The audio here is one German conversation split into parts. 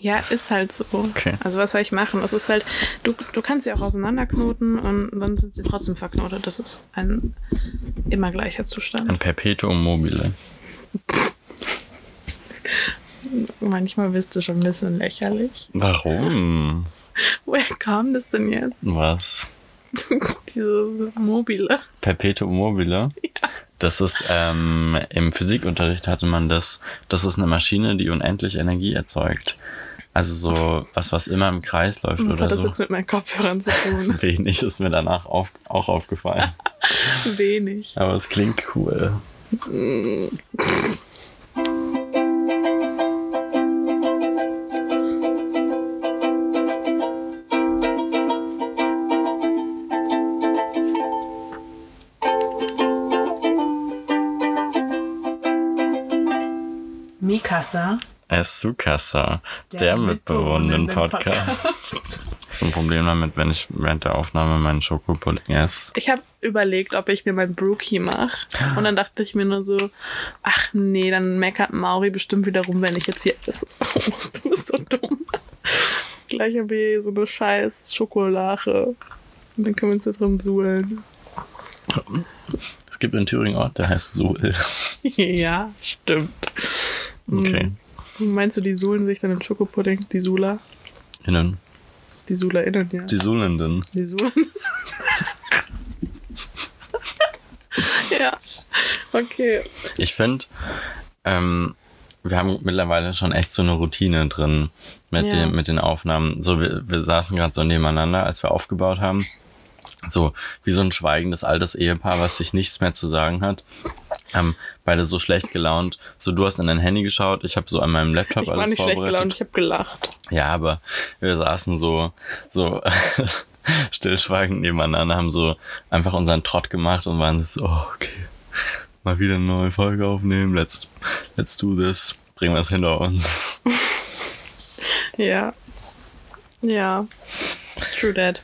Ja, ist halt so. Okay. Also was soll ich machen? Es ist halt, du, du kannst sie auch auseinanderknoten und dann sind sie trotzdem verknotet. Das ist ein immer gleicher Zustand. Ein Perpetuum mobile. Manchmal bist du schon ein bisschen lächerlich. Warum? Woher kam das denn jetzt? Was? Diese mobile. Perpetuum mobile? Das ist, ähm, im Physikunterricht hatte man das, das ist eine Maschine, die unendlich Energie erzeugt. Also so was, was immer im Kreis läuft Was oder hat das so. jetzt mit meinen Kopfhörern zu tun? Wenig ist mir danach auf, auch aufgefallen. Wenig. Aber es klingt cool. Mikasa. Esukasa, der, der mitbewohnenden Podcast. Das ist ein Problem damit, wenn ich während der Aufnahme meinen Schokopudding esse. Ich habe überlegt, ob ich mir mein Brookie mache. Und dann dachte ich mir nur so, ach nee, dann meckert Mauri bestimmt wieder rum, wenn ich jetzt hier esse. du bist so dumm. Gleich habe ich so eine scheiß Schokolade. Und dann können wir uns da drin suhlen. Es gibt in Thüringen einen Ort, der heißt Suhl. ja, stimmt. Okay. Meinst du, die suhlen sich dann im Schokopudding? Die Sula? Innen. Die SulerInnen, ja. Die Suhlenden. Die suhlen. ja. Okay. Ich finde, ähm, wir haben mittlerweile schon echt so eine Routine drin mit, Ja. den, mit den Aufnahmen. So, wir, wir saßen gerade so nebeneinander, als wir aufgebaut haben. So wie so ein schweigendes altes Ehepaar, was sich nichts mehr zu sagen hat. Ähm, beide so schlecht gelaunt. So, du hast in dein Handy geschaut, ich habe so an meinem Laptop Ich war alles nicht schlecht gelaunt, ich habe gelacht. Ja, aber wir saßen so, so stillschweigend nebeneinander, haben so einfach unseren Trott gemacht und waren so, oh, okay, mal wieder eine neue Folge aufnehmen, let's, let's do this, bringen wir es hinter uns. Ja. Ja. True that.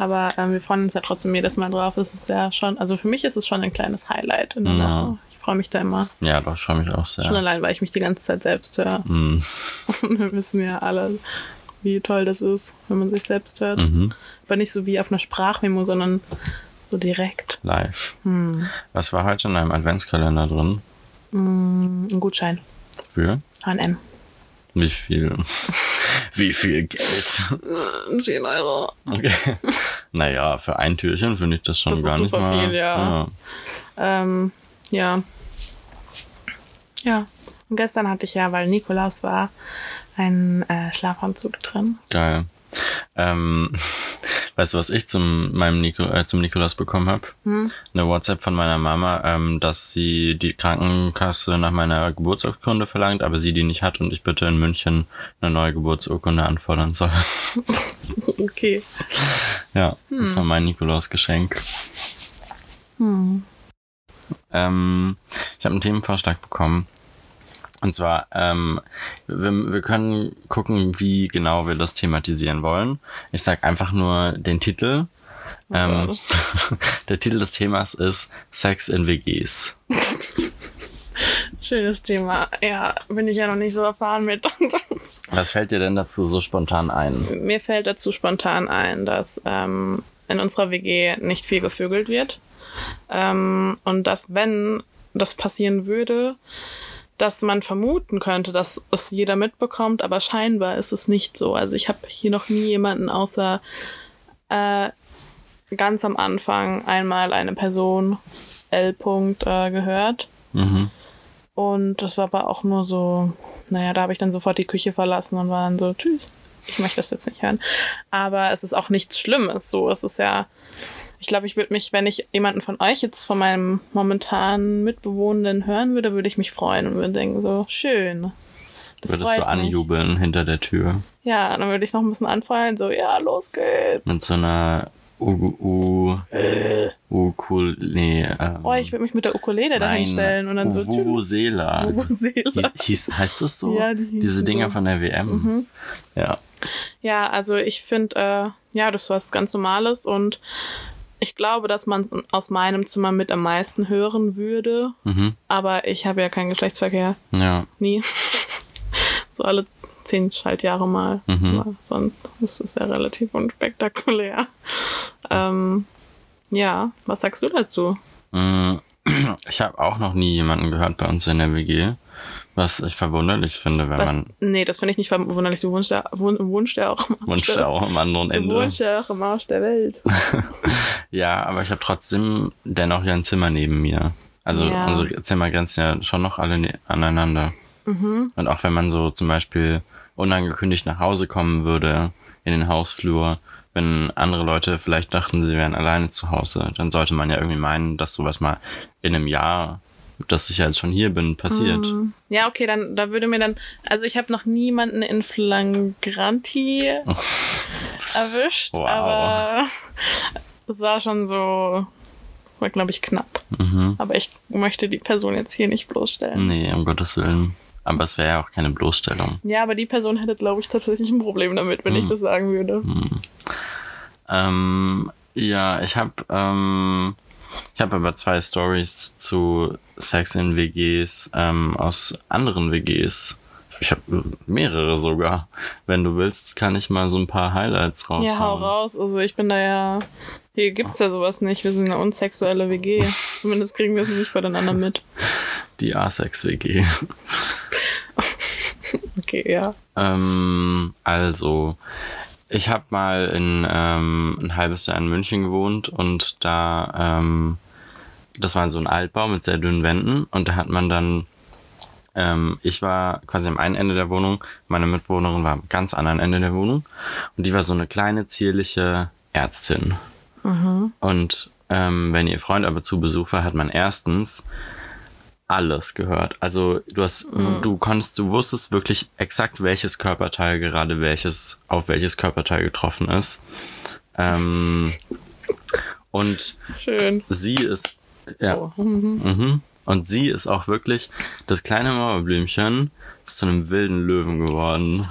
Aber ähm, wir freuen uns ja trotzdem jedes Mal drauf. Es ist ja schon, also für mich ist es schon ein kleines Highlight in der Ja. Woche. Ich freue mich da immer. Ja, doch, ich freue mich auch Schon sehr. allein, weil ich mich die ganze Zeit selbst höre. Und wir wissen ja alle, wie toll das ist, wenn man sich selbst hört. Mhm. Aber nicht so wie auf einer Sprachmemo, sondern so direkt. Live. Hm. Was war heute in deinem Adventskalender drin? Ein Gutschein. Für? H&M. Wie viel? Wie viel Geld? 10 Euro. Okay. Naja, für ein Türchen finde ich das schon Das ist gar nicht super mal. viel, ja. Ähm, ja. Ja. Und gestern hatte ich ja, weil Nikolaus war, einen äh, Schlafanzug drin. Geil. Ähm, weißt du, was ich zum, meinem Nico, äh, zum Nikolaus bekommen habe? Hm? Eine WhatsApp von meiner Mama, ähm, dass sie die Krankenkasse nach meiner Geburtsurkunde verlangt, aber sie die nicht hat und ich bitte in München eine neue Geburtsurkunde anfordern soll. Okay. ja, das war mein Nikolausgeschenk. Hm. Ähm, ich habe einen Themenvorschlag bekommen. Und zwar, ähm, wir, wir können gucken, wie genau wir das thematisieren wollen. Ich sag einfach nur den Titel. ähm, Gott. der Titel des Themas ist Sex in WGs. Schönes Thema. Ja, bin ich ja noch nicht so erfahren mit. Was fällt dir denn dazu so spontan ein? Mir fällt dazu spontan ein, dass ähm, in unserer WG nicht viel gevögelt wird. Ähm, und dass, wenn das passieren würde, dass man vermuten könnte, dass es jeder mitbekommt, aber scheinbar ist es nicht so. Also ich habe hier noch nie jemanden außer äh, ganz am Anfang einmal eine Person L. -Punkt, äh, gehört. Mhm. Und das war aber auch nur so, naja, da habe ich dann sofort die Küche verlassen und war dann so, tschüss, ich möchte das jetzt nicht hören. Aber es ist auch nichts Schlimmes. So, es ist ja, ich glaube, ich würde mich, wenn ich jemanden von euch jetzt von meinem momentanen Mitbewohnenden hören würde, würde ich mich freuen und würde denken, so, schön. Das Würdest du freut mich. anjubeln hinter der Tür Ja, dann würde ich noch ein bisschen anfeuern, so, ja, los geht's. mit so einer U, U, U, cool, nee, ähm, Oh, ich würde mich mit der Ukulele dahin stellen und dann so, tschüss. Vuvuzela. Vuvuzela. Hieß, heißt das so? Ja, die Diese Dinger so. von der WM. Ja. Ja, also ich finde, äh, ja, das war was ganz Normales und ich glaube, dass man es aus meinem Zimmer mit am meisten hören würde, Mhm. aber ich habe ja keinen Geschlechtsverkehr. Ja. Nie. so alle zehn Schaltjahre mal. Mhm. Aber sonst ist es ja relativ unspektakulär. Ähm, ja, was sagst du dazu? Mm, Ich habe auch noch nie jemanden gehört bei uns in der WG, was ich verwunderlich finde, wenn Was, man nee, das finde ich nicht verwunderlich. Du wohnst ja, wohn, wohnst ja auch im Arsch der- auch am anderen Du Ende. wohnst ja auch im Arsch der Welt. Ja, aber ich habe trotzdem dennoch ja ein Zimmer neben mir. Also Ja. unsere Zimmer grenzen ja schon noch alle ne aneinander. Mhm. Und auch wenn man so zum Beispiel unangekündigt nach Hause kommen würde in den Hausflur, wenn andere Leute vielleicht dachten, sie wären alleine zu Hause, dann sollte man ja irgendwie meinen, dass sowas mal in einem Jahr, dass ich jetzt schon hier bin, passiert. Mhm. Ja, okay, dann da würde mir dann, also ich habe noch niemanden in Flagranti erwischt, Wow. aber es war schon so, war glaube ich knapp. Mhm. Aber ich möchte die Person jetzt hier nicht bloßstellen. Nee, um Gottes Willen. Aber es wäre ja auch keine Bloßstellung. Ja, aber die Person hätte, glaube ich, tatsächlich ein Problem damit, wenn ich das sagen würde. Ähm, ja, ich habe ähm, ich habe aber zwei Stories zu Sex in WGs ähm, aus anderen WGs. Ich habe mehrere sogar. Wenn du willst, kann ich mal so ein paar Highlights raushauen. Ja, hau raus. Also ich bin da ja. Hier gibt's ja sowas nicht. Wir sind eine unsexuelle WG. Zumindest kriegen wir es nicht bei den anderen mit. Die Asex WG. Okay, ja. Ähm, also, ich habe mal in ähm, ein halbes Jahr in München gewohnt und da, ähm, das war so ein Altbau mit sehr dünnen Wänden und da hat man dann, ähm, ich war quasi am einen Ende der Wohnung, meine Mitbewohnerin war am ganz anderen Ende der Wohnung und die war so eine kleine, zierliche Ärztin. Und ähm, wenn ihr Freund aber zu Besuch war, hat man erstens alles gehört. Also du hast, du konntest, du wusstest wirklich exakt, welches Körperteil gerade welches, auf welches Körperteil getroffen ist. Ähm, und Schön. sie ist, ja, Oh. Mhm. und sie ist auch wirklich, das kleine Mauerblümchen ist zu einem wilden Löwen geworden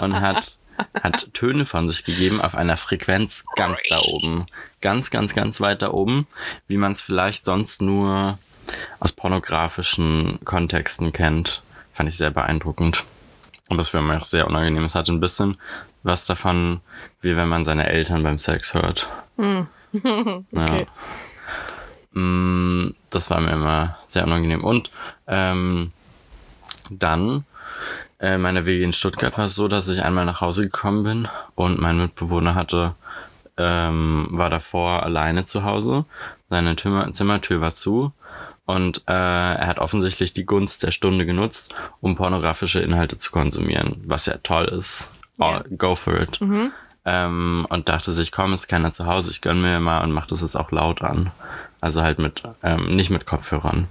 und hat, hat Töne von sich gegeben auf einer Frequenz ganz da oben. Ganz, ganz, ganz weit da oben, wie man es vielleicht sonst nur aus pornografischen Kontexten kennt. Fand ich sehr beeindruckend. Und das für mich auch sehr unangenehm. Es hat ein bisschen was davon, wie wenn man seine Eltern beim Sex hört. Okay. Mm, Das war mir immer sehr unangenehm. Und ähm, dann, äh, meine WG in Stuttgart war es so, dass ich einmal nach Hause gekommen bin und mein Mitbewohner hatte, ähm, war davor alleine zu Hause. Seine Zimmer Zimmertür war zu und äh, er hat offensichtlich die Gunst der Stunde genutzt, um pornografische Inhalte zu konsumieren, was ja toll ist. Oh, Ja. Go for it. Ähm, und dachte sich, komm, ist keiner zu Hause, ich gönn mir mal und mach das jetzt auch laut an. Also halt mit, ähm, nicht mit Kopfhörern.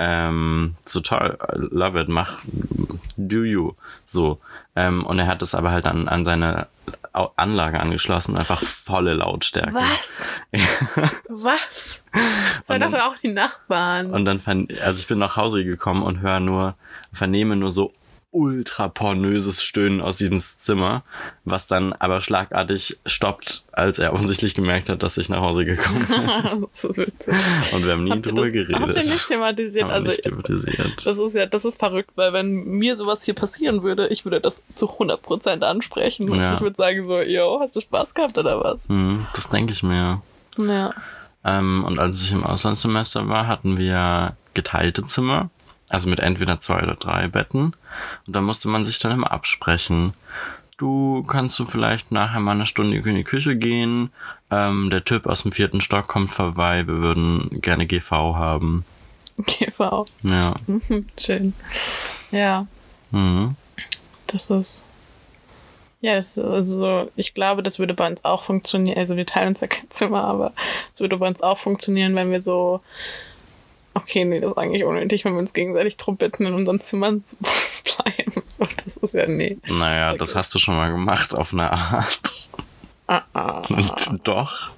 Ähm, so toll, love it, mach, do you. So. Ähm, und er hat es aber halt an, an seine Anlage angeschlossen, einfach volle Lautstärke. Was? Was? Das Und waren dann- doch auch die Nachbarn. Und dann, also ich bin nach Hause gekommen und höre nur, vernehme nur so ultra pornöses Stöhnen aus diesem Zimmer, was dann aber schlagartig stoppt, als er offensichtlich gemerkt hat, dass ich nach Hause gekommen bin. witzig. Und wir haben nie Habt drüber geredet. Habt ihr nicht thematisiert? Haben Also, nicht thematisiert. das ist ja, das ist verrückt, weil wenn mir sowas hier passieren würde, ich würde das zu 100% ansprechen. Und Ja. ich würde sagen so, yo, hast du Spaß gehabt oder was? Hm, das denke ich mir. Ja. Ähm, und als ich im Auslandssemester war, hatten wir geteilte Zimmer. Also mit entweder zwei oder drei Betten. Und da musste man sich dann immer absprechen. Du kannst du vielleicht nachher mal eine Stunde in die Küche gehen. Ähm, der Typ aus dem vierten Stock kommt vorbei. Wir würden gerne GV haben. GV. Ja. Schön. Ja, Mhm. das ist. Ja, das ist also ich glaube, das würde bei uns auch funktionieren. Also wir teilen uns ja kein Zimmer, aber es würde bei uns auch funktionieren, wenn wir so. Okay, nee, das ist eigentlich unnötig, wenn wir uns gegenseitig drum bitten, in unseren Zimmern zu bleiben. So, das ist ja nee. Naja, das Okay. hast du schon mal gemacht auf eine Art. Ah, ah. Doch.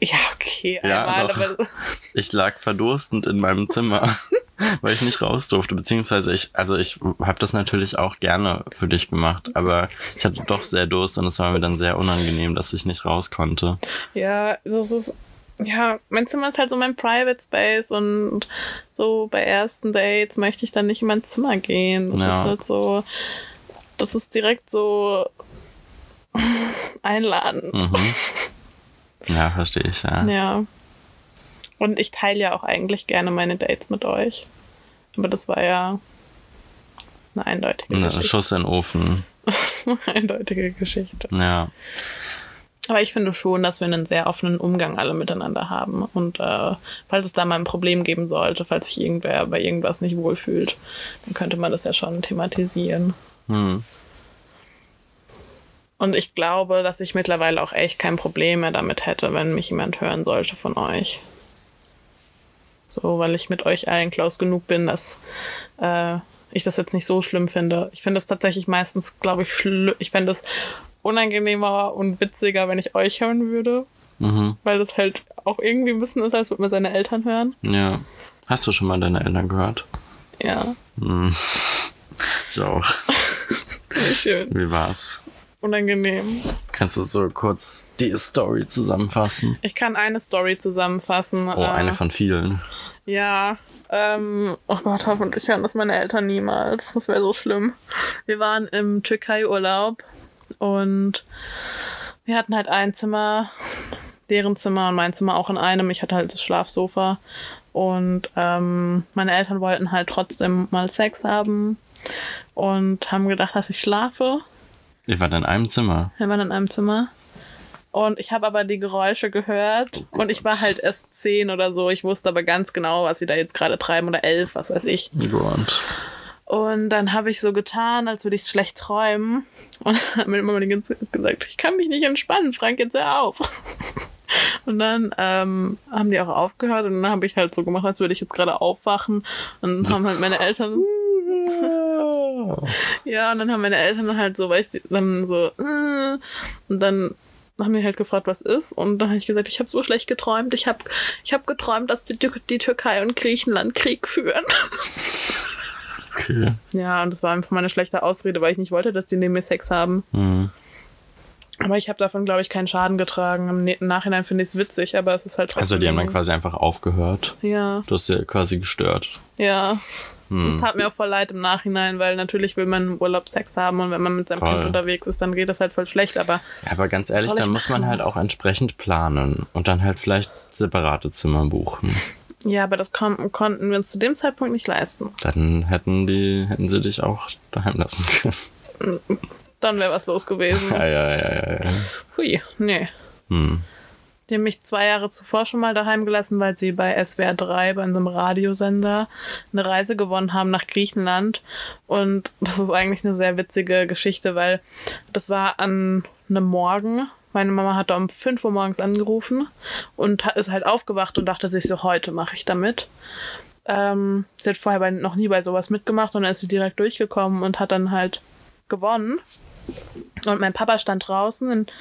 Ja, okay, Ja, einmal, doch. aber Ich lag verdurstend in meinem Zimmer, weil ich nicht raus durfte. Beziehungsweise ich, also ich habe das natürlich auch gerne für dich gemacht, aber ich hatte doch sehr Durst und es war mir dann sehr unangenehm, dass ich nicht raus konnte. ja, das ist. Ja, mein Zimmer ist halt so mein Private Space und so bei ersten Dates möchte ich dann nicht in mein Zimmer gehen. Das Ja. ist halt so, das ist direkt so einladend. Mhm. Ja, verstehe ich, ja. Ja. Und ich teile ja auch eigentlich gerne meine Dates mit euch. Aber das war ja eine eindeutige Ein Geschichte. Schuss in den Ofen. eine eindeutige Geschichte. Ja. Aber ich finde schon, dass wir einen sehr offenen Umgang alle miteinander haben. Und äh, falls es da mal ein Problem geben sollte, falls sich irgendwer bei irgendwas nicht wohlfühlt, dann könnte man das ja schon thematisieren. Hm. Und ich glaube, dass ich mittlerweile auch echt kein Problem mehr damit hätte, wenn mich jemand hören sollte von euch. So, weil ich mit euch allen close genug bin, dass äh, ich das jetzt nicht so schlimm finde. Ich finde es tatsächlich meistens, glaube ich, schlimm. Ich fände es unangenehmer und witziger, wenn ich euch hören würde, Mhm. weil das halt auch irgendwie ein bisschen ist, als würde man seine Eltern hören. Ja. Hast du schon mal deine Eltern gehört? Ja, Hm. Ich auch. schön. Wie war's? Unangenehm. Kannst du so kurz die Story zusammenfassen? Ich kann eine Story zusammenfassen. Oh, eine von vielen. Ja, ähm, oh Gott, hoffentlich hören das meine Eltern niemals. Das wäre so schlimm. Wir waren im Türkei-Urlaub und wir hatten halt ein Zimmer, deren Zimmer und mein Zimmer auch in einem. Ich hatte halt das Schlafsofa und ähm, meine Eltern wollten halt trotzdem mal Sex haben und haben gedacht, dass ich schlafe. Ihr wart in einem Zimmer. Wir waren in einem Zimmer. Und ich habe aber die Geräusche gehört und ich war halt erst zehn oder so. Ich wusste aber ganz genau, was sie da jetzt gerade treiben oder elf, was weiß ich. Gott. Und dann habe ich so getan, als würde ich schlecht träumen. Und hat mir immer gesagt, ich kann mich nicht entspannen, Frank, jetzt hör auf. Und dann ähm, haben die auch aufgehört und dann habe ich halt so gemacht, als würde ich jetzt gerade aufwachen. Und dann haben halt meine Eltern Ja, und dann haben meine Eltern halt so, weil ich dann so, äh, und dann haben die halt gefragt, was ist. Und dann habe ich gesagt, ich habe so schlecht geträumt. Ich habe ich hab geträumt, dass die, die Türkei und Griechenland Krieg führen. Okay. Ja, und das war einfach meine schlechte Ausrede, weil ich nicht wollte, dass die neben mir Sex haben. Hm. Aber ich habe davon, glaube ich, keinen Schaden getragen. Im Ne- Nachhinein finde ich es witzig, aber es ist halt trotzdem. Also die haben dann quasi einfach aufgehört. Ja, Du hast ja quasi gestört. ja. Hm. Es tat mir auch voll leid im Nachhinein, weil natürlich will man im Urlaub Sex haben und wenn man mit seinem Voll. Kind unterwegs ist, dann geht das halt voll schlecht. Aber Ja, aber ganz ehrlich, dann muss man halt auch entsprechend planen und dann halt vielleicht separate Zimmer buchen. Ja, aber das kon konnten wir uns zu dem Zeitpunkt nicht leisten. Dann hätten die, hätten sie dich auch daheim lassen können. Dann wäre was los gewesen. Ja, ja, ja, ja, ja. Hui, nee. Hm. Die haben mich zwei Jahre zuvor schon mal daheim gelassen, weil sie bei SWR 3, bei einem Radiosender, eine Reise gewonnen haben nach Griechenland. Und das ist eigentlich eine sehr witzige Geschichte, weil das war an einem Morgen. Meine Mama hat da um 5 Uhr morgens angerufen und ist halt aufgewacht und dachte sich so, heute mache ich damit. Ähm, sie hat vorher bei, noch nie bei sowas mitgemacht und dann ist sie direkt durchgekommen und hat dann halt gewonnen. Und mein Papa stand draußen und,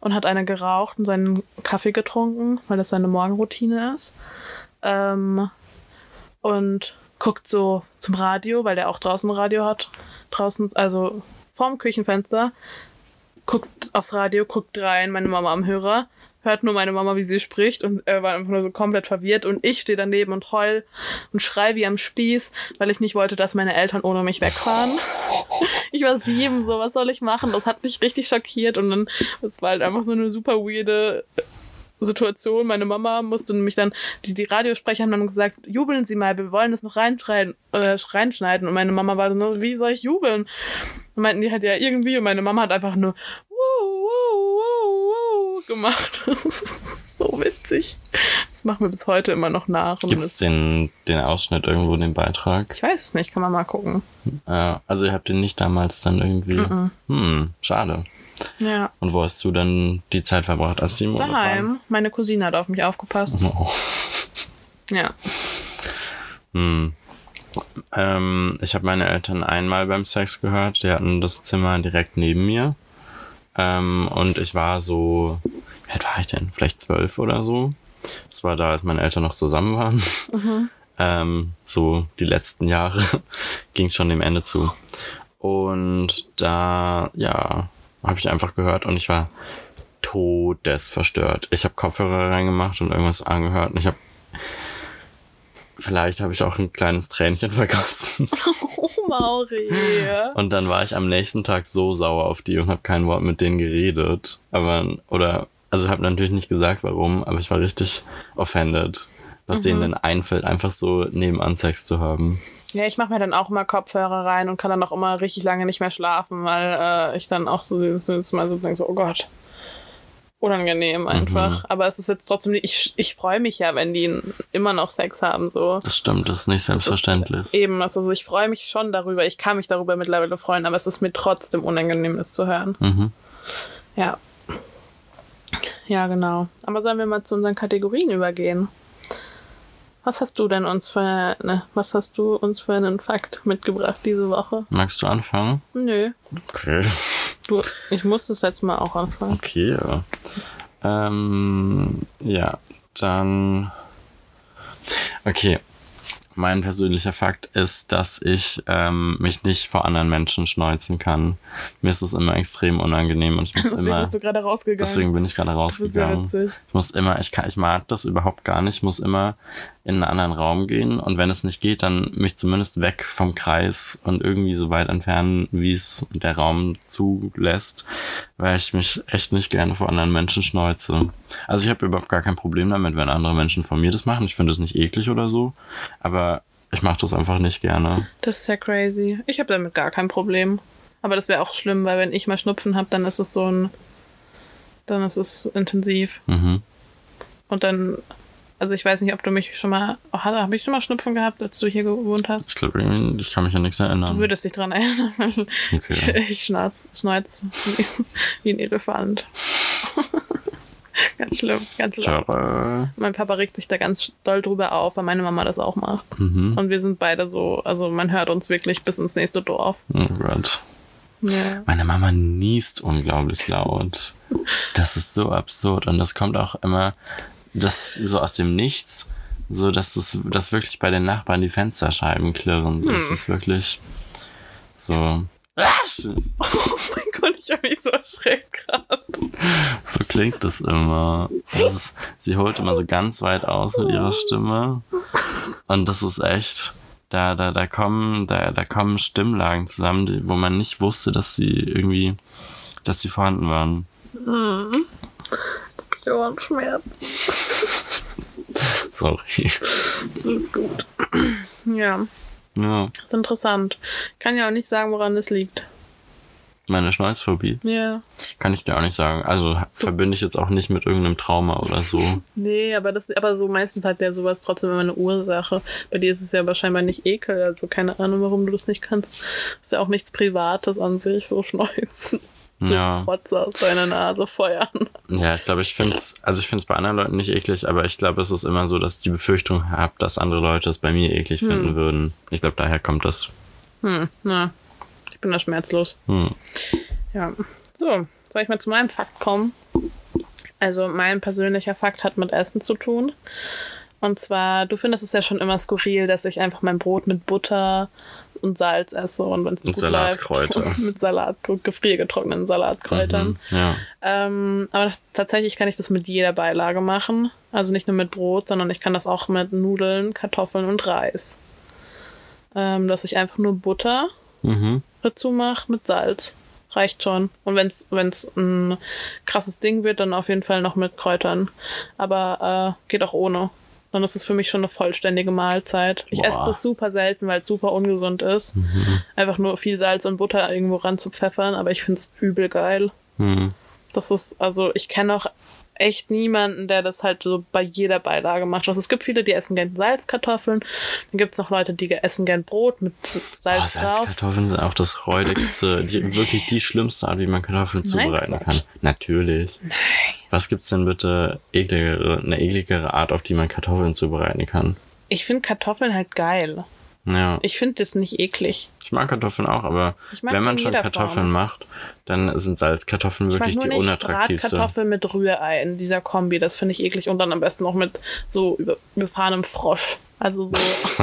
und hat eine geraucht und seinen Kaffee getrunken, weil das seine Morgenroutine ist. Ähm, und guckt so zum Radio, weil der auch draußen Radio hat. Draußen, also vorm Küchenfenster. Guckt aufs Radio, guckt rein, meine Mama am Hörer. Hört nur meine Mama, wie sie spricht und er war einfach nur so komplett verwirrt und ich stehe daneben und heul und schrei wie am Spieß, weil ich nicht wollte, dass meine Eltern ohne mich wegfahren. Ich war sieben, so was soll ich machen? Das hat mich richtig schockiert und dann, es war halt einfach so eine super weirde Situation. Meine Mama musste nämlich dann, die, die Radiosprecher haben dann gesagt, jubeln Sie mal, wir wollen das noch reinschneiden, äh, reinschneiden. Und meine Mama war so, wie soll ich jubeln? Und meinten die halt ja irgendwie und meine Mama hat einfach nur wuh, wuh, wuh, wuh gemacht. Das ist so witzig. Das machen wir bis heute immer noch nach. Gibt es den, den Ausschnitt irgendwo, den Beitrag? ich weiß es nicht, kann man mal gucken. Äh, also ihr habt den nicht damals dann irgendwie. Mhm. Hm, schade. Ja. Und wo hast du dann die Zeit verbracht, als die im waren? Daheim. Meine Cousine hat auf mich aufgepasst. Oh. Ja. Hm. Ähm, ich habe meine Eltern einmal beim Sex gehört. Die hatten das Zimmer direkt neben mir. Ähm, und ich war so, wie alt war ich denn? Vielleicht zwölf oder so. Das war da, als meine Eltern noch zusammen waren. Ähm, so die letzten Jahre ging schon dem Ende zu. Und da, ja, habe ich einfach gehört und ich war todesverstört. Ich habe Kopfhörer reingemacht und irgendwas angehört und ich habe Vielleicht habe ich auch ein kleines Tränchen vergossen. Oh, Mauri. Und dann war ich am nächsten Tag so sauer auf die und habe kein Wort mit denen geredet. Aber, oder, also habe natürlich nicht gesagt, warum, aber ich war richtig offended, was denen denn einfällt, einfach so nebenan Sex zu haben. Ja, ich mache mir dann auch immer Kopfhörer rein und kann dann auch immer richtig lange nicht mehr schlafen, weil äh, ich dann auch so dieses Mal so denke, so, oh Gott, unangenehm einfach. Aber es ist jetzt trotzdem, nicht- ich, ich freue mich ja, wenn die immer noch Sex haben, so. Das stimmt, das ist nicht selbstverständlich. Eben, also ich freue mich schon darüber, ich kann mich darüber mittlerweile freuen, aber es ist mir trotzdem unangenehm, das zu hören. Mhm. Ja. Ja, genau. Aber sollen wir mal zu unseren Kategorien übergehen? Was hast du denn uns für ne, was hast du uns für einen Fakt mitgebracht diese Woche? Magst du anfangen? Nö. Okay. Du, ich muss das jetzt mal auch anfangen. Okay, ja. Ähm, ja, dann. Okay. Mein persönlicher Fakt ist, dass ich ähm, mich nicht vor anderen Menschen schneuzen kann. Mir ist es immer extrem unangenehm und ich muss Deswegen immer. bist du gerade rausgegangen. Deswegen bin ich gerade das ist rausgegangen. witzig. Ich muss immer, ich kann, ich mag das überhaupt gar nicht. Ich muss immer in einen anderen Raum gehen und wenn es nicht geht, dann mich zumindest weg vom Kreis und irgendwie so weit entfernen, wie es der Raum zulässt, weil ich mich echt nicht gerne vor anderen Menschen schneuze. Also ich habe überhaupt gar kein Problem damit, wenn andere Menschen von mir das machen. Ich finde es nicht eklig oder so, aber ich mache das einfach nicht gerne. Das ist ja crazy. Ich habe damit gar kein Problem. Aber das wäre auch schlimm, weil wenn ich mal Schnupfen habe, dann ist es so ein. Dann ist es intensiv. Mhm. Und dann. Also ich weiß nicht, ob du mich schon mal. Oh, habe ich schon mal Schnupfen gehabt, als du hier gewohnt hast? Ich glaube, ich kann mich an nichts Du erinnern. würdest dich dran erinnern. Okay. Ich schnarz, schneuz wie, wie ein Elefant. ganz schlimm, ganz laut. Ciao. Mein Papa regt sich da ganz doll drüber auf, weil meine Mama das auch macht. Mhm. Und wir sind beide so, also man hört uns wirklich bis ins nächste Dorf. Oh Gott. Ja. Meine Mama niest unglaublich laut. Das ist so absurd. Und das kommt auch immer das so aus dem Nichts, so dass es dass wirklich bei den Nachbarn die Fensterscheiben klirren. Das ist wirklich so. Oh mein Gott, ich habe mich so erschreckt gerade. So klingt das immer. Das ist, sie holt immer so ganz weit aus mit ihrer Stimme. Und das ist echt. Da, da, da kommen, da, da kommen Stimmlagen zusammen, die, wo man nicht wusste, dass sie irgendwie, dass sie vorhanden waren. Ohrenschmerz. Sorry. Ist gut. Ja, Ja. ist interessant. Kann ja auch nicht sagen, woran es liegt. Meine Schneuzphobie Ja. kann ich dir auch nicht sagen. Also verbinde ich jetzt auch nicht mit irgendeinem Trauma oder so. Nee, aber das, aber so meistens hat der sowas trotzdem immer eine Ursache. Bei dir ist es ja wahrscheinlich nicht Ekel, also keine Ahnung, warum du das nicht kannst. ist ja auch nichts Privates an sich, so schneuzen. So Ja. Rotze aus deiner Nase feuern. Ja, ich glaube, ich finde es, also ich finde es bei anderen Leuten nicht eklig, aber ich glaube, es ist immer so, dass ich die Befürchtung habe, dass andere Leute es bei mir eklig finden würden. Ich glaube, daher kommt das. Hm, na. Ich bin da schmerzlos. Hm. Ja. So, soll ich mal zu meinem Fakt kommen? Also, mein persönlicher Fakt hat mit Essen zu tun. Und zwar, du findest es ja schon immer skurril, dass ich einfach mein Brot mit Butter und Salz esse und wenn es gut Salatkräuter. läuft, mit Salat, gefriergetrockneten Salatkräutern. Mhm. Ja. Ähm, aber tatsächlich kann ich das mit jeder Beilage machen. Also nicht nur mit Brot, sondern ich kann das auch mit Nudeln, Kartoffeln und Reis. Ähm, dass ich einfach nur Butter Mhm. dazu mache mit Salz. Reicht schon. Und wenn es ein krasses Ding wird, dann auf jeden Fall noch mit Kräutern. Aber äh, geht auch ohne. Dann ist es für mich schon eine vollständige Mahlzeit. Ich Boah. esse das super selten, weil es super ungesund ist. Einfach nur viel Salz und Butter irgendwo ran zu pfeffern, aber ich finde es übel geil. Hm. Das ist, also ich kenne auch echt niemanden, der das halt so bei jeder Beilage macht. Also es gibt viele, die essen gern Salzkartoffeln. Dann gibt es noch Leute, die essen gern Brot mit Oh, Salz drauf. Salzkartoffeln sind auch das räudigste, die, wirklich die schlimmste Art, wie man Kartoffeln Nein, zubereiten Quatsch. kann. Natürlich. Nein. Was gibt's denn bitte ekligere, eine ekligere Art, auf die man Kartoffeln zubereiten kann? Ich finde Kartoffeln halt geil. Ja. Ich finde das nicht eklig. Ich mag Kartoffeln auch, aber wenn man in schon Kartoffeln Form. macht, dann sind Salzkartoffeln wirklich nur die nicht unattraktivste. Bratkartoffeln mit Rührei in dieser Kombi. Das finde ich eklig. Und dann am besten noch mit so über, überfahrenem Frosch. Also so,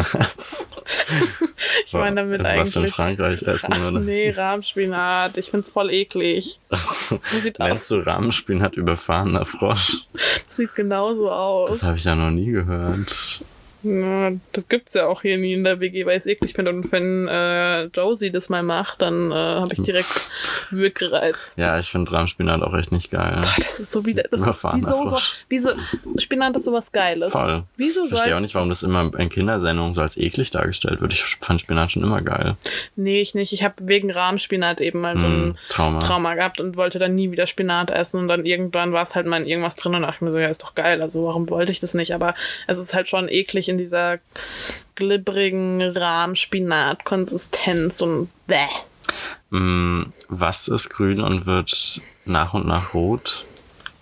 ich meine damit Was in eigentlich. Frankreich essen, oder? Nee, Rahmspinat. Ich find's voll eklig. sieht aus. Nennst du Rahmenspinat überfahrener Frosch? Das sieht genauso aus. Das habe ich ja noch nie gehört. Ja, das gibt's ja auch hier nie in der WG, weil ich es eklig finde. Und wenn äh, Josie das mal macht, dann äh, habe ich direkt Würgereiz. Ja, ich finde Rahmenspinat auch echt nicht geil. Boah, das ist so wieder. Das ist wieso so. Wieso, Spinat ist sowas Geiles. Voll. Wieso Ich verstehe auch nicht, warum das immer in Kindersendungen so als eklig dargestellt wird. Ich fand Spinat schon immer geil. Nee, ich nicht. Ich habe wegen Rahmspinat eben mal so ein Hm, Trauma. Trauma gehabt und wollte dann nie wieder Spinat essen. Und dann irgendwann war es halt mal in irgendwas drin und dachte ich mir so, ja, ist doch geil. Also warum wollte ich das nicht? Aber es ist halt schon eklig in dieser glibbrigen Rahmspinat-Konsistenz und bäh. Mm, Was ist grün und wird nach und nach rot?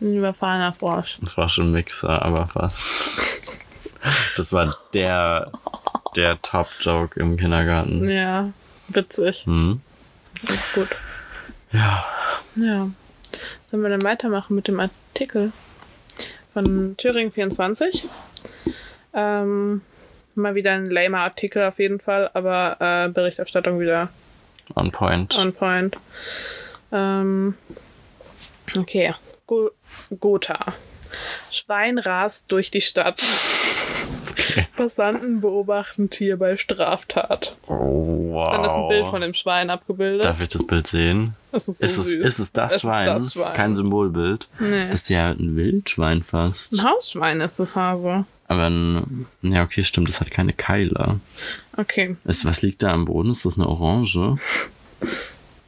Ein überfahrener Frosch. Ein Frosch im Mixer, aber fast. Das war der, der Top-Joke im Kindergarten. Ja, witzig. Hm. Gut. Ja. Ja. Sollen wir dann weitermachen mit dem Artikel von Thüringen 24? Ähm, mal wieder ein lamer Artikel auf jeden Fall, aber äh, Berichterstattung wieder On point. on point. Ähm, okay. Go Gotha. Schwein rast durch die Stadt. Passanten beobachten Tier bei Straftat. oh, wow. Dann ist ein Bild von dem Schwein abgebildet. Darf ich das Bild sehen? Das ist so ist, es, ist es das Es Schwein? Ist das Schwein. Kein Symbolbild. Nee. Das ist ja ein Wildschwein fast. Ein Hausschwein ist das Hase. Aber ja, okay, stimmt, das hat keine Keile. Okay. Ist, was liegt da am Boden? Ist das eine Orange?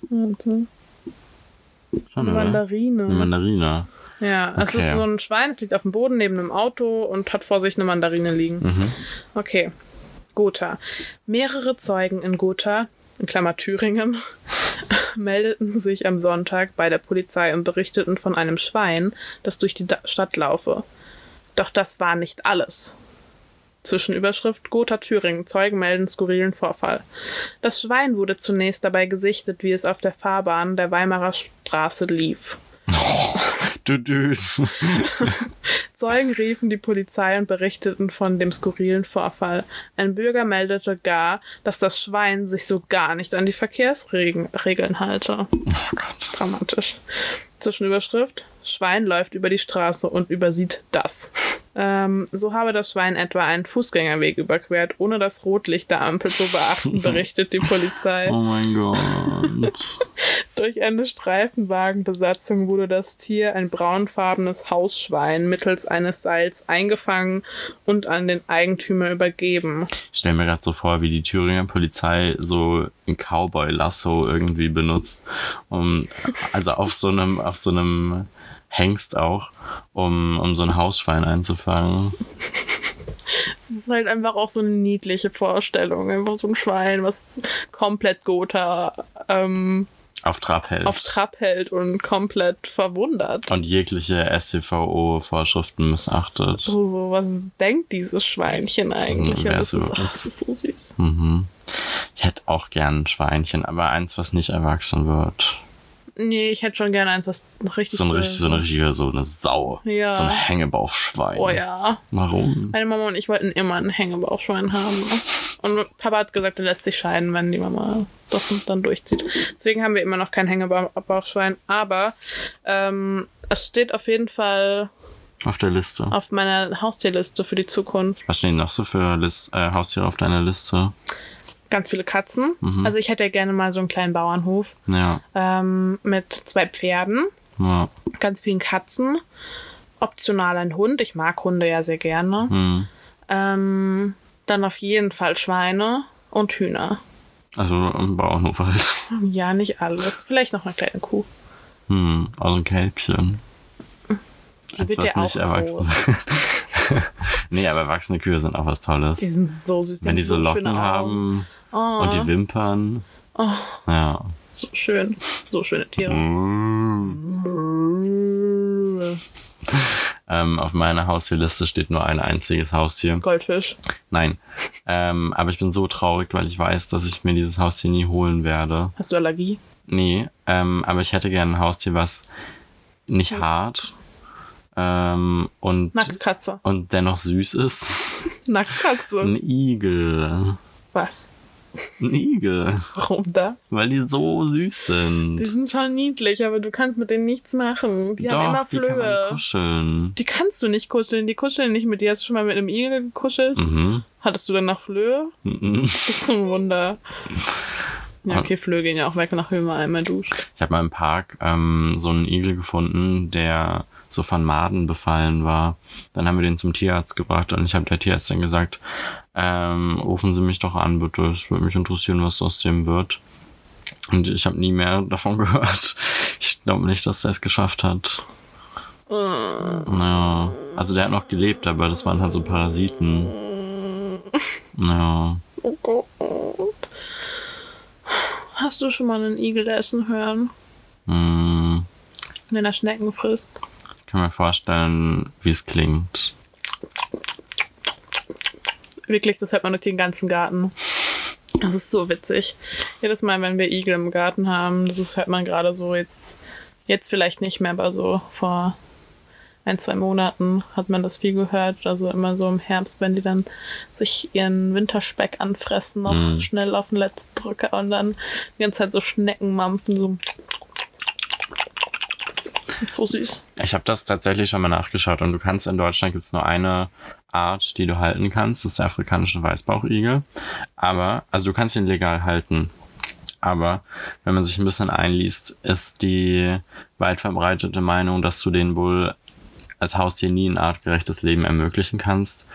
Warte. Schon, oder? Mandarine. Eine Mandarine. ja, es Okay. ist so ein Schwein, es liegt auf dem Boden neben einem Auto und hat vor sich eine Mandarine liegen. Mhm. Okay. Gotha. Mehrere Zeugen in Gotha, in Klammer Thüringen, meldeten sich am Sonntag bei der Polizei und berichteten von einem Schwein, das durch die Stadt laufe. Doch das war nicht alles. Zwischenüberschrift Gotha Thüringen. Zeugen melden skurrilen Vorfall. Das Schwein wurde zunächst dabei gesichtet, wie es auf der Fahrbahn der Weimarer Straße lief. Zeugen riefen die Polizei und berichteten von dem skurrilen Vorfall. Ein Bürger meldete gar, dass das Schwein sich so gar nicht an die Verkehrsregeln halte. Oh Gott. Dramatisch. Zwischenüberschrift: Schwein läuft über die Straße und übersieht das. Ähm, so habe das Schwein etwa einen Fußgängerweg überquert, ohne das Rotlicht der Ampel zu beachten, berichtet die Polizei. Oh mein Gott. Durch eine Streifenwagenbesatzung wurde das Tier, ein braunfarbenes Hausschwein, mittels eines Seils eingefangen und an den Eigentümer übergeben. Ich stelle mir gerade so vor, wie die Thüringer Polizei so ein Cowboy-Lasso irgendwie benutzt, um, also auf so einem, auf so einem Hengst auch, um, um so ein Hausschwein einzufangen. Es ist halt einfach auch so eine niedliche Vorstellung. Einfach so ein Schwein, was komplett Gotha ähm, Auf Trab hält. auf Trab hält und komplett verwundert. und jegliche StVO-Vorschriften missachtet. So, so, was denkt dieses Schweinchen eigentlich? Hm, Und wer das, so ist, ist. ach, das ist so süß. Mhm. Ich hätte auch gern ein Schweinchen, aber eins, was nicht erwachsen wird. Nee, ich hätte schon gerne eins, was richtig So, ein richtig, so eine richtige, so eine Sau. Ja. So ein Hängebauchschwein. Oh ja. Warum? Meine Mama und ich wollten immer ein Hängebauchschwein haben. Ne? Und Papa hat gesagt, er lässt sich scheiden, wenn die Mama das dann durchzieht. Deswegen haben wir immer noch kein Hängebauchschwein. Aber ähm, es steht auf jeden Fall Auf der Liste. auf meiner Haustierliste für die Zukunft. Was stehen noch so für Lis äh, Haustiere auf deiner Liste? Ganz viele Katzen. Mhm. Also ich hätte ja gerne mal so einen kleinen Bauernhof Ja. ähm, mit zwei Pferden, ja. ganz vielen Katzen. Optional ein Hund. Ich mag Hunde ja sehr gerne. Hm. Ähm, dann auf jeden Fall Schweine und Hühner. Also im Bauernhof halt. Ja, nicht alles. Vielleicht noch eine kleine Kuh. Hm. Also ein Kälbchen. Die wird was ja nicht erwachsen. nee, aber erwachsene Kühe sind auch was Tolles. Die sind so süß. Wenn die so schöne Locken haben Oh, und die Wimpern. Oh. Ja. so schön. So schöne Tiere. Ähm, auf meiner Haustierliste steht nur ein einziges Haustier. Goldfisch. Nein. Ähm, aber ich bin so traurig, weil ich weiß, dass ich mir dieses Haustier nie holen werde. Hast du Allergie? Nee, ähm, aber ich hätte gerne ein Haustier, was nicht hart ähm, und, Nacktkatze. und dennoch süß ist. Nacktkatze. Ein Igel. Was? Ein Igel. Warum das? Weil die so süß sind. Die sind schon niedlich, aber du kannst mit denen nichts machen. Die haben immer Doch, die kann man Flöhe. kuscheln. Die kannst du nicht kuscheln. Die kuscheln nicht mit dir. Hast du schon mal mit einem Igel gekuschelt? Mhm. Hattest du dann noch Flöhe? Mhm. Das ist ein Wunder. Ja, okay, Flöhe gehen ja auch weg, nachdem man einmal duscht. Ich habe mal im Park ähm, so einen Igel gefunden, der so von Maden befallen war. Dann haben wir den zum Tierarzt gebracht und ich habe der Tierärztin gesagt, ähm, rufen Sie mich doch an, bitte. Es würde mich interessieren, was aus dem wird. Und ich habe nie mehr davon gehört. Ich glaube nicht, dass der es geschafft hat. Ja. Also der hat noch gelebt, aber das waren halt so Parasiten. Ja. Oh Gott. Hast du schon mal einen Igel essen hören, Hm. wenn er Schnecken frisst? Kann mir vorstellen, wie es klingt. Wirklich, das hört man durch den ganzen Garten. Das ist so witzig. Jedes Mal, wenn wir Igel im Garten haben, das ist, hört man gerade so jetzt, jetzt vielleicht nicht mehr, aber so vor ein, zwei Monaten hat man das viel gehört. Also immer so im Herbst, wenn die dann sich ihren Winterspeck anfressen, noch Mhm. schnell auf den letzten Drücker und dann die ganze Zeit so Schnecken mampfen, so. So süß. Ich habe das tatsächlich schon mal nachgeschaut und du kannst in Deutschland gibt es nur eine Art, die du halten kannst, das ist der afrikanische Weißbauchigel. Aber, also du kannst ihn legal halten. Aber wenn man sich ein bisschen einliest, ist die weit verbreitete Meinung, dass du den wohl als Haustier nie ein artgerechtes Leben ermöglichen kannst.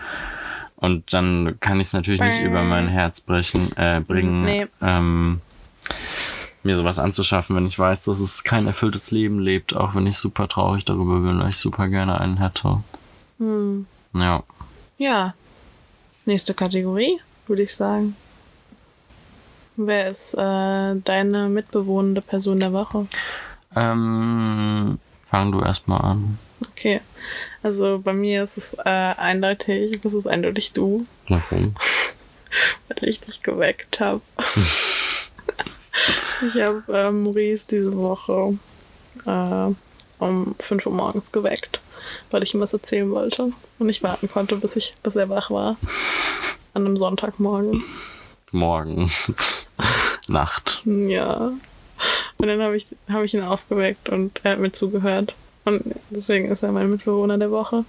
Und dann kann ich es natürlich nicht über mein Herz brechen, äh, bringen, Nee. ähm, mir sowas anzuschaffen, wenn ich weiß, dass es kein erfülltes Leben lebt, auch wenn ich super traurig darüber bin, weil ich super gerne einen hätte. Hm. Ja. Ja. Nächste Kategorie, würde ich sagen. Wer ist äh, deine mitbewohnende Person der Woche? Ähm, fang du erstmal an. Okay. Also bei mir ist es äh, eindeutig, das ist eindeutig du, Warum? weil ich dich geweckt habe. ich habe äh, Maurice diese Woche äh, um 5 Uhr morgens geweckt, weil ich ihm was erzählen wollte und nicht warten konnte, bis, ich, bis er wach war. An einem Sonntagmorgen. Morgen. Nacht. Ja. Und dann habe ich, hab ich ihn aufgeweckt und er hat mir zugehört. Und deswegen ist er mein Mitbewohner der Woche.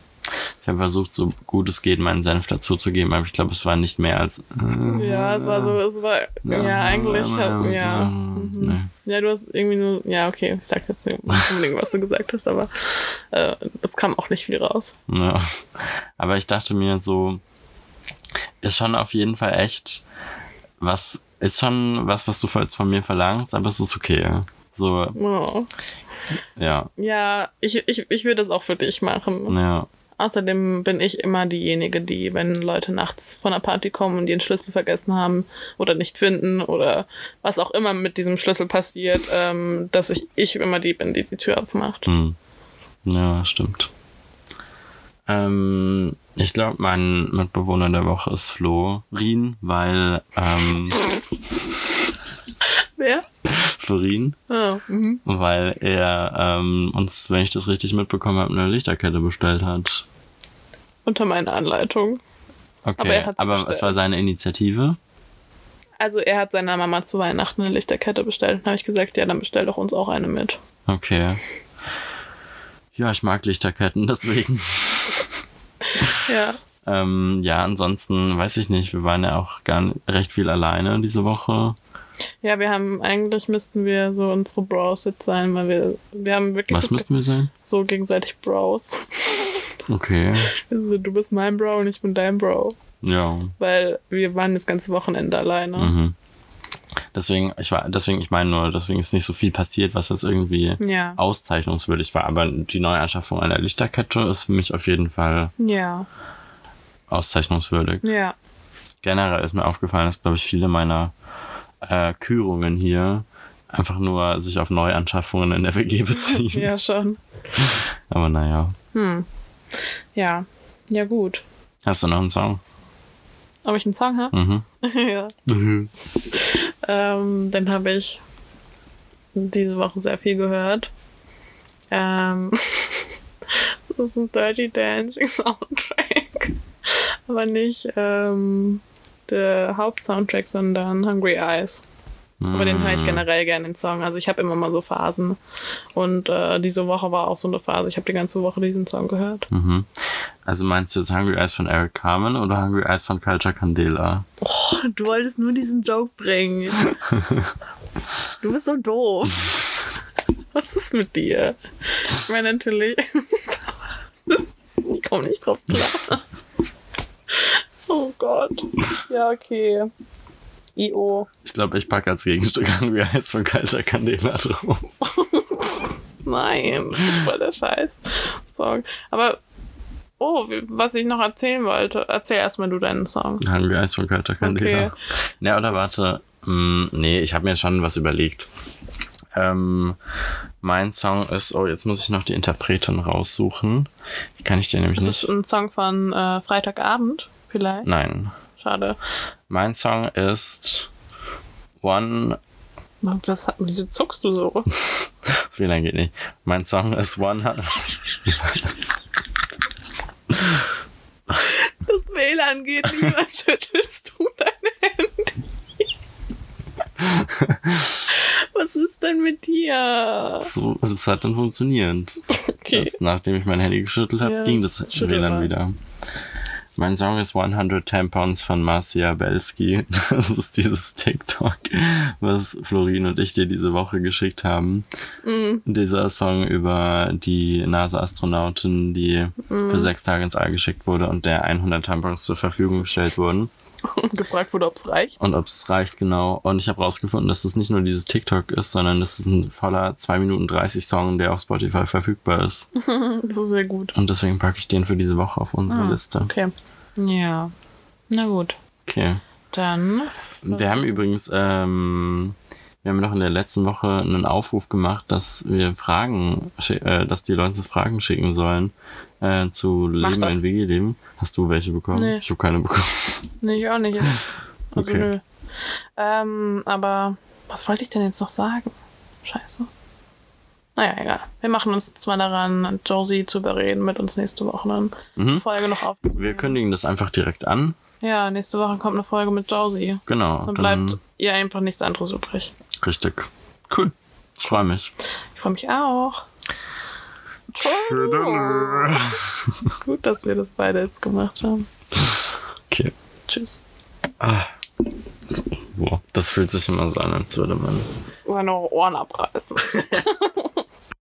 Ich habe versucht, so gut es geht, meinen Senf dazuzugeben, aber ich glaube, es war nicht mehr als. Äh, Ja, es war so, es war, ja, eigentlich, hat, ja. Mhm. Nee. Ja, du hast irgendwie nur, ja, okay, ich sag jetzt nicht unbedingt, was du gesagt hast, aber äh, es kam auch nicht viel raus. Ja. Aber ich dachte mir so, ist schon auf jeden Fall echt was, ist schon was, was du jetzt von mir verlangst, aber es ist okay. So, Oh. ja, Ja, ich, ich, ich würde das auch für dich machen. ja. Außerdem bin ich immer diejenige, die, wenn Leute nachts von einer Party kommen und ihren Schlüssel vergessen haben oder nicht finden oder was auch immer mit diesem Schlüssel passiert, ähm, dass ich, ich immer die bin, die die Tür aufmacht. Hm. Ja, stimmt. Ähm, ich glaube, mein Mitbewohner der Woche ist Florin, weil ähm, Wer? Florin, Oh, mhm. weil er ähm, uns, wenn ich das richtig mitbekommen habe, eine Lichterkette bestellt hat. Unter meiner Anleitung. Okay, Aber er hat's aber bestellt. es war seine Initiative. Also er hat seiner Mama zu Weihnachten eine Lichterkette bestellt. Dann habe ich gesagt, ja, dann bestell doch uns auch eine mit. Okay. Ja, ich mag Lichterketten, deswegen. Ja. Ähm, ja, ansonsten weiß ich nicht. Wir waren ja auch gar nicht, recht viel alleine diese Woche. Ja, wir haben, eigentlich müssten wir so unsere Bros jetzt sein, weil wir, wir haben wirklich Was müssten wir sein? so gegenseitig Bros. Okay. Also du bist mein Bro und ich bin dein Bro. Ja. Weil wir waren das ganze Wochenende alleine. Mhm. Deswegen, ich war, deswegen, ich meine nur, deswegen ist nicht so viel passiert, was jetzt irgendwie Ja. auszeichnungswürdig war. Aber die Neuanschaffung einer Lichterkette ist für mich auf jeden Fall Ja. auszeichnungswürdig. Ja. Generell ist mir aufgefallen, dass, glaube ich, viele meiner äh, Kürungen hier einfach nur sich auf Neuanschaffungen in der WG beziehen. Ja, schon. Aber naja. Hm. Ja, ja gut. Hast du noch einen Song? Ob ich einen Song habe? Mhm. ja. Ähm, den habe ich diese Woche sehr viel gehört. Ähm, das ist ein Dirty Dancing Soundtrack. Aber nicht ähm, der Hauptsoundtrack, sondern Hungry Eyes. Aber den höre ich generell gerne, den Song. Also ich habe immer mal so Phasen. Und äh, diese Woche war auch so eine Phase. Ich habe die ganze Woche diesen Song gehört. Mhm. Also meinst du jetzt Hungry Eyes von Eric Carmen oder Hungry Eyes von Culture Candela? Oh, du wolltest nur diesen Joke bringen. Du bist so doof. Was ist mit dir? Ich meine natürlich. Ich komme nicht drauf klar. Oh Gott. Ja, okay. I.O. Ich glaube, ich packe als Gegenstück Hungry Eyes von Culture Candela drauf. Nein, das ist voll der Scheiß. Song. Aber, oh, was ich noch erzählen wollte. Erzähl erstmal du deinen Song. Hungry Eyes von Culture Candela. Okay. Ne, oder warte. Mm, nee, ich habe mir schon was überlegt. Ähm, mein Song ist, oh, jetzt muss ich noch die Interpretin raussuchen. Die kann ich dir nämlich Das nicht. ist ein Song von äh, Freitagabend, vielleicht. Nein. Schade. Mein Song ist One. Was, wieso zuckst du so? Wie lange geht nicht? Mein Song ist One. Das WLAN geht nicht, dann schüttelst du dein Handy. Was ist denn mit dir? So, das hat dann funktioniert. Okay. Jetzt, nachdem ich mein Handy geschüttelt habe, Ja, ging das WLAN wieder. Mein Song ist 100 Tampons von Marcia Belsky. Das ist dieses TikTok, was Florin und ich dir diese Woche geschickt haben. Mm, Dieser Song über die NASA-Astronautin, die Mhm. für sechs Tage ins All geschickt wurde und der 100 Tampons zur Verfügung gestellt wurden. Und gefragt wurde, ob es reicht. Und ob es reicht, genau. Und ich habe rausgefunden, dass es nicht nur dieses TikTok ist, sondern das ist ein voller 2 Minuten 30 Song, der auf Spotify verfügbar ist. Das ist sehr gut. Und deswegen packe ich den für diese Woche auf unsere Ah, Liste. Okay. Ja. Na gut. Okay. Dann. Wir haben übrigens, ähm, wir haben noch in der letzten Woche einen Aufruf gemacht, dass wir Fragen, äh, dass die Leute uns Fragen schicken sollen äh, zu Leben das. in WG-Leben. Hast du welche bekommen? Nee. Ich habe keine bekommen. Nee, ich auch nicht. Also, Okay. nö. Ähm, aber was wollte ich denn jetzt noch sagen? Scheiße. Naja, egal. Wir machen uns jetzt mal daran, Josie zu überreden, mit uns nächste Woche eine Mhm. Folge noch aufzunehmen. Wir kündigen das einfach direkt an. Ja, nächste Woche kommt eine Folge mit Josie. Genau. Dann Dann bleibt ihr einfach nichts anderes übrig. Richtig. Cool. Ich freue mich. Ich freue mich auch. Gut, dass wir das beide jetzt gemacht haben. Okay. Tschüss. Ah. So, wow. Das fühlt sich immer so an, als würde man Seine Ohren abreißen.